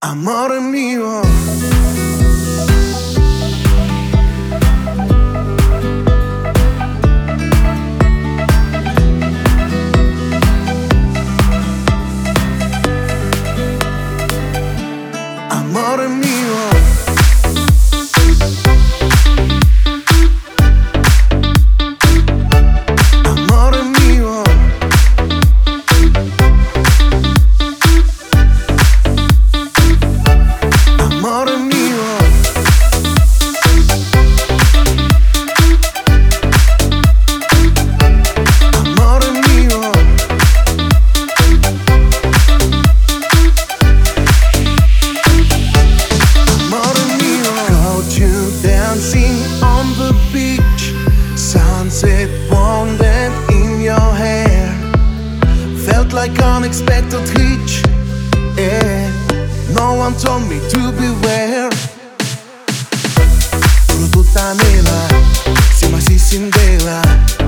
Amor mío. Amor mío. like unexpected hitch. Yeah. No one told me to beware. Fruta mela, si ma si sindela.